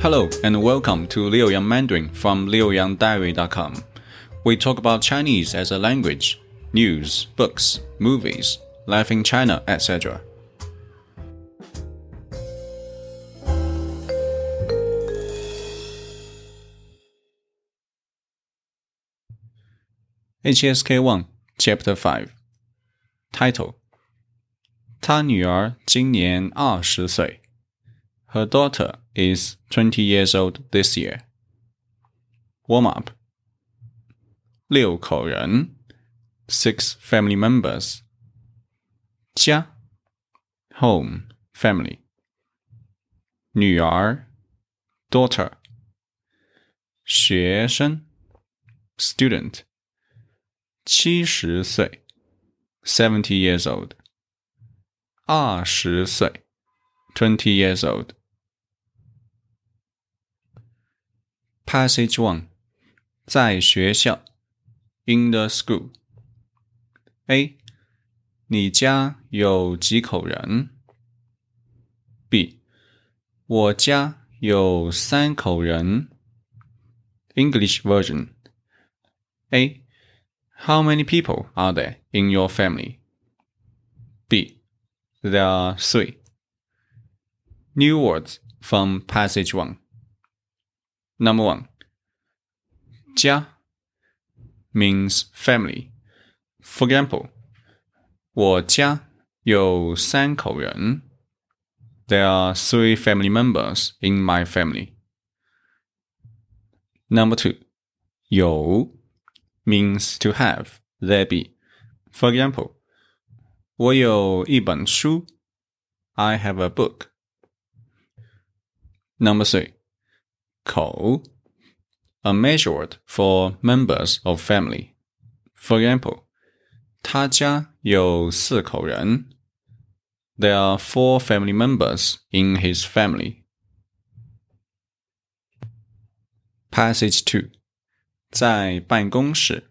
Hello and welcome to Liu Yang Mandarin from liuyangdiary.com. We talk about Chinese as a language, news, books, movies, life in China, etc. 1 Chapter Five Title 他女儿今年二十岁。Her daughter is twenty years old this year. Warm up. 六口人，six family members. 家，home family. 女儿，daughter. 学生，student. 七十岁，seventy years old。二十岁，twenty years old。 Passage one，在学校，in the school。A，你家有几口人？B，我家有三口人。English version。A，how many people are there in your family? B. There are three. New words from passage one. Number one. 家 means family. For example, 我家有三口人. There are three family members in my family. Number two. 有 means to have, there be. For example, 我有一本书 I have a book. Number three, 口 a measure word for members of family. For example, 他家有四口人 There are four family members in his family. Passage 2在办公室，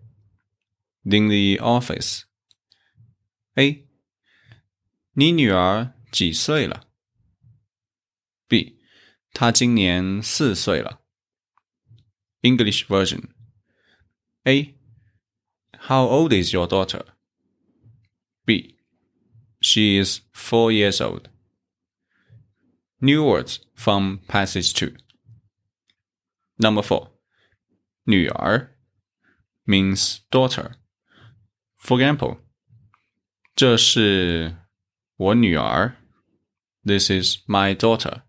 in the office。A，你女儿几岁了？B， 她今年四岁了。English version。A。How old is your daughter? B. She is four years old. New words from passage 2. Number 4. 女儿 means daughter. For example, 这是我女儿 This is my daughter.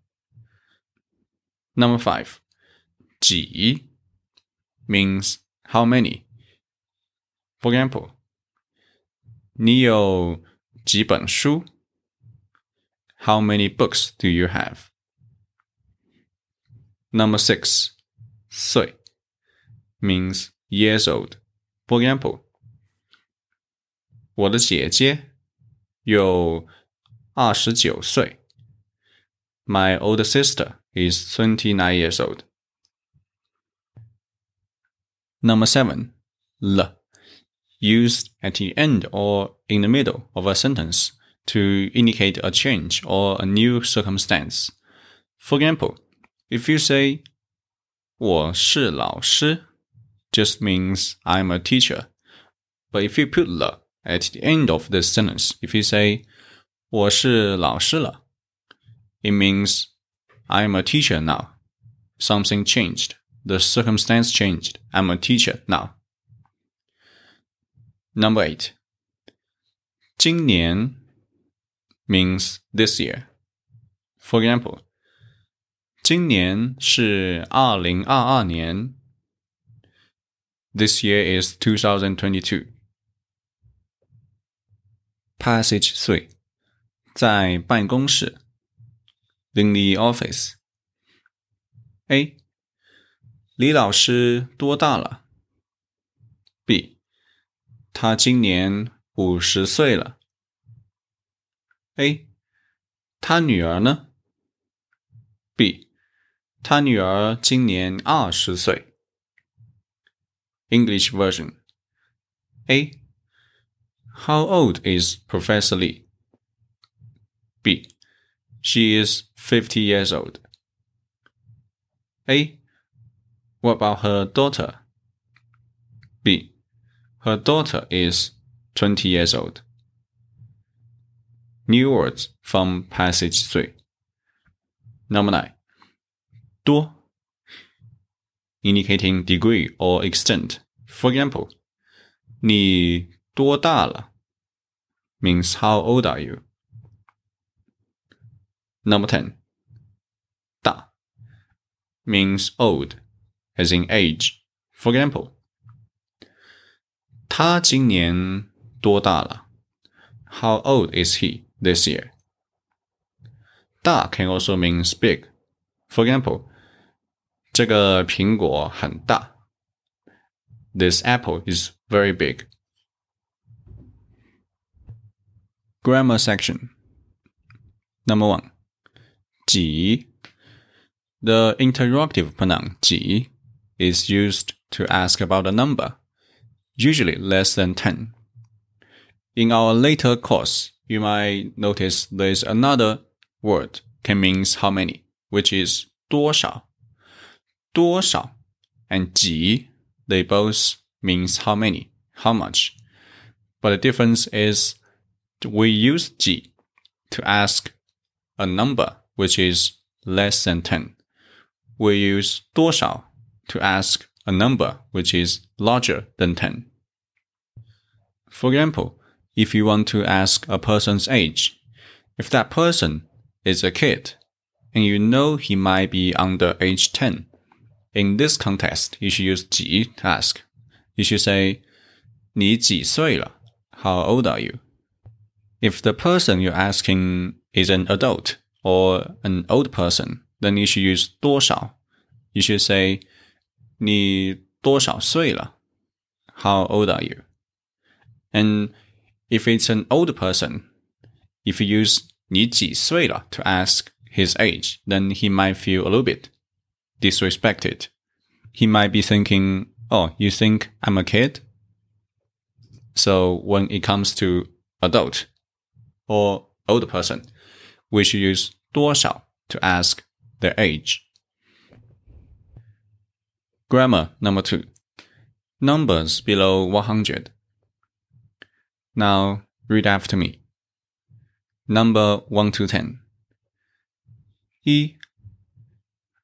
Number five, 几 means how many. For example, 你有几本书 How many books do you have? Number six, 岁 means years old. For example, 我的姐姐有二十九岁。My older sister is twenty-nine years old. Number seven, l, used at the end or in the middle of a sentence to indicate a change or a new circumstance. For example, if you say 我是老师 just means I'm a teacher. But if you put the at the end of the sentence, if you say 我是老师了, it means I'm a teacher now. Something changed. The circumstance changed. I'm a teacher now. Number eight. 今年 means this year. For example, 今年是二零二二年 this year is 2022. Passage 3. 在办公室 in the office. A. 李老师多大了？B. 他今年五十岁了。A. 他女儿呢？B. 他女儿今年二十岁。English version. A. How old is Professor Lee? B. She is 50 years old. A. What about her daughter? B. Her daughter is 20 years old. New words from passage 3. Number 9. 多 indicating degree or extent. For example, 你多大了 means how old are you? Number 10. 大 means old, as in age. For example, 他今年多大了 How old is he this year? 大 can also mean big. For example, 这个苹果很大。This apple is very big. Grammar section. Number one. 几 The interrogative pronoun 几 is used to ask about a number, usually less than 10. In our later course, you might notice there's another word can means how many, which is 多少多少 and 几 they both means how many, how much. But the difference is we use 几 to ask a number which is less than 10. We use 多少 to ask a number which is larger than 10. For example, if you want to ask a person's age, if that person is a kid and you know he might be under age 10, in this context, you should use 几 to ask. You should say, 你几岁了? How old are you? If the person you're asking is an adult or an old person, then you should use 多少. You should say, 你多少岁了? How old are you? And if it's an old person, if you use 你几岁了 to ask his age, then he might feel a little bit disrespected. He might be thinking, oh, you think I'm a kid? So when it comes to adult or older person, we should use 多少 to ask their age. Grammar number two. Numbers below 100. Now read after me. Number 1 to 10. 一、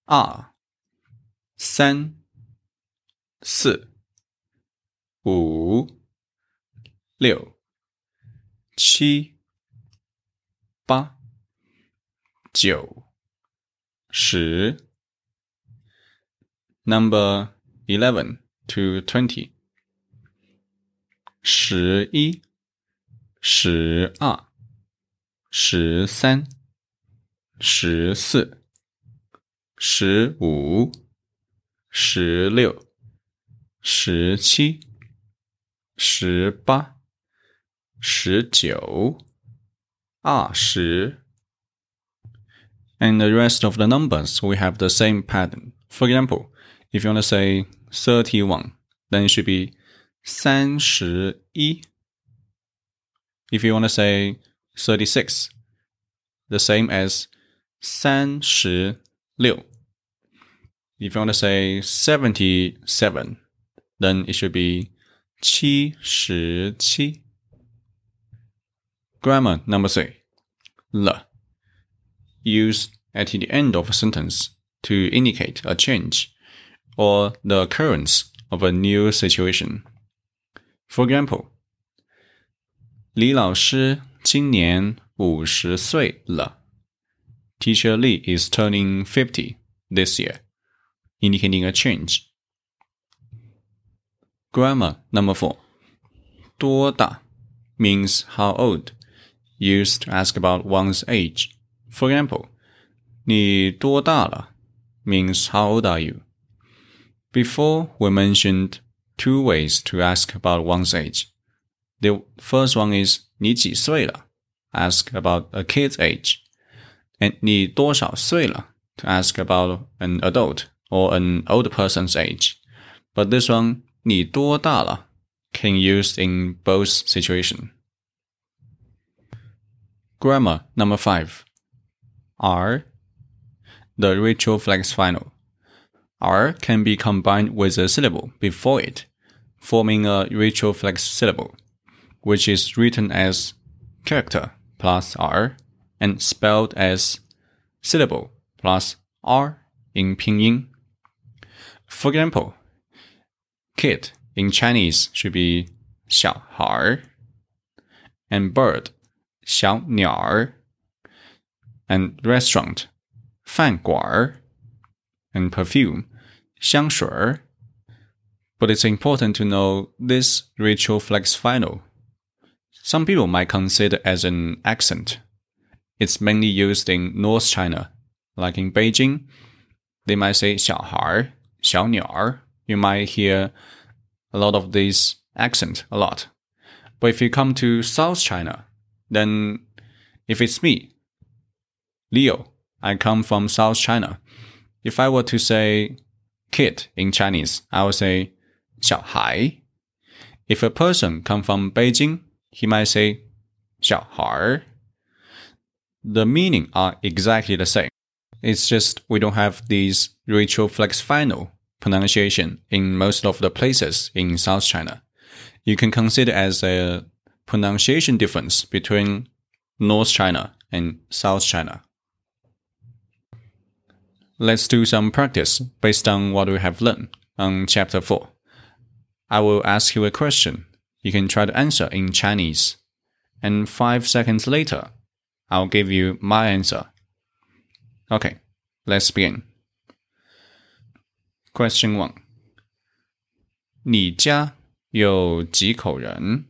二、三、四、五、六、七、八、 九、十。Number eleven to twenty. 十一、十二、十三、十四、十五。十六、十七、十八、十九、二十。And the rest of the numbers, we have the same pattern. For example, if you want to say 31, then it should be 31. If you want to say 36, the same as 36. If you want to say 77, then it should be 77. Grammar number three, 了。Used at the end of a sentence to indicate a change or the occurrence of a new situation. For example, 李老师今年五十岁了. Teacher Li is turning 50 this year indicating a change. Grammar number four. 多大 means how old, used to ask about one's age. For example, 你多大了 means how old are you? Before we mentioned two ways to ask about one's age. The first one is 你几岁了 ask about a kid's age. And 你多少岁了 to ask about an adult or an old person's age. But this one, 你多大了 can use in both situations. Grammar number five. R, the retroflex final. R can be combined with a syllable before it, forming a retroflex syllable, which is written as character plus R and spelled as syllable plus R in pinyin. For example, kid in Chinese should be 小孩 and bird 小鸟儿 and restaurant, 饭馆 and perfume, 香水 But it's important to know this retroflex final. Some people might consider as an accent. It's mainly used in North China, like in Beijing. They might say 小孩 xiao. You might hear a lot of this accent a lot. But if you come to South China, then if it's me, Leo. I come from South China. If I were to say kid in Chinese, I would say 小孩. If a person come from Beijing, he might say 小孩. The meaning are exactly the same. It's just we don't have these retroflex final pronunciation in most of the places in South China. You can consider as a pronunciation difference between North China and South China Let's do some practice based on what we have learned on chapter 4. I will ask you a question. You can try to answer in Chinese. And five seconds later, I'll give you my answer. Okay, let's begin. Question 1. 你家有几口人？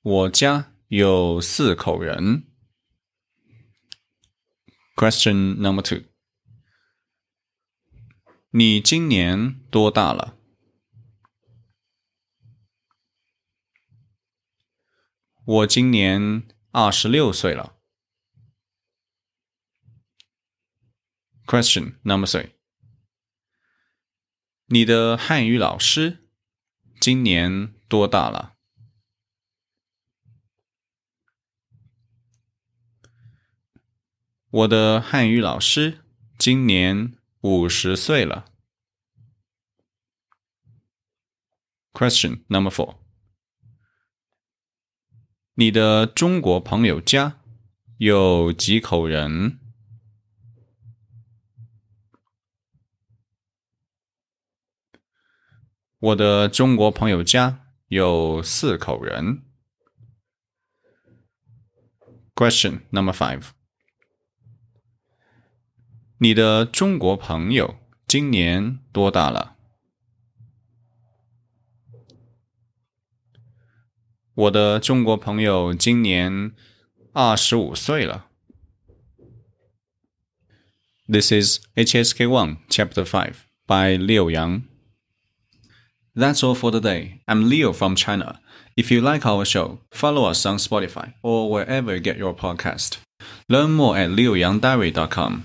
我家 有四口人。Question number two. 你今年多大了？我今年二十六岁了。Question number three. 你的汉语老师今年多大了？我的汉语老师今年五十岁了。Question number four. 你的中国朋友家有几口人？我的中国朋友家有四口人。Question number five. 你的中国朋友今年多大了？我的中国朋友今年二十五岁了。This is HSK One, Chapter Five by Liu Yang. That's all for today. I'm Leo from China. If you like our show, follow us on Spotify or wherever you get your podcast. Learn more at liuyangdiary.com.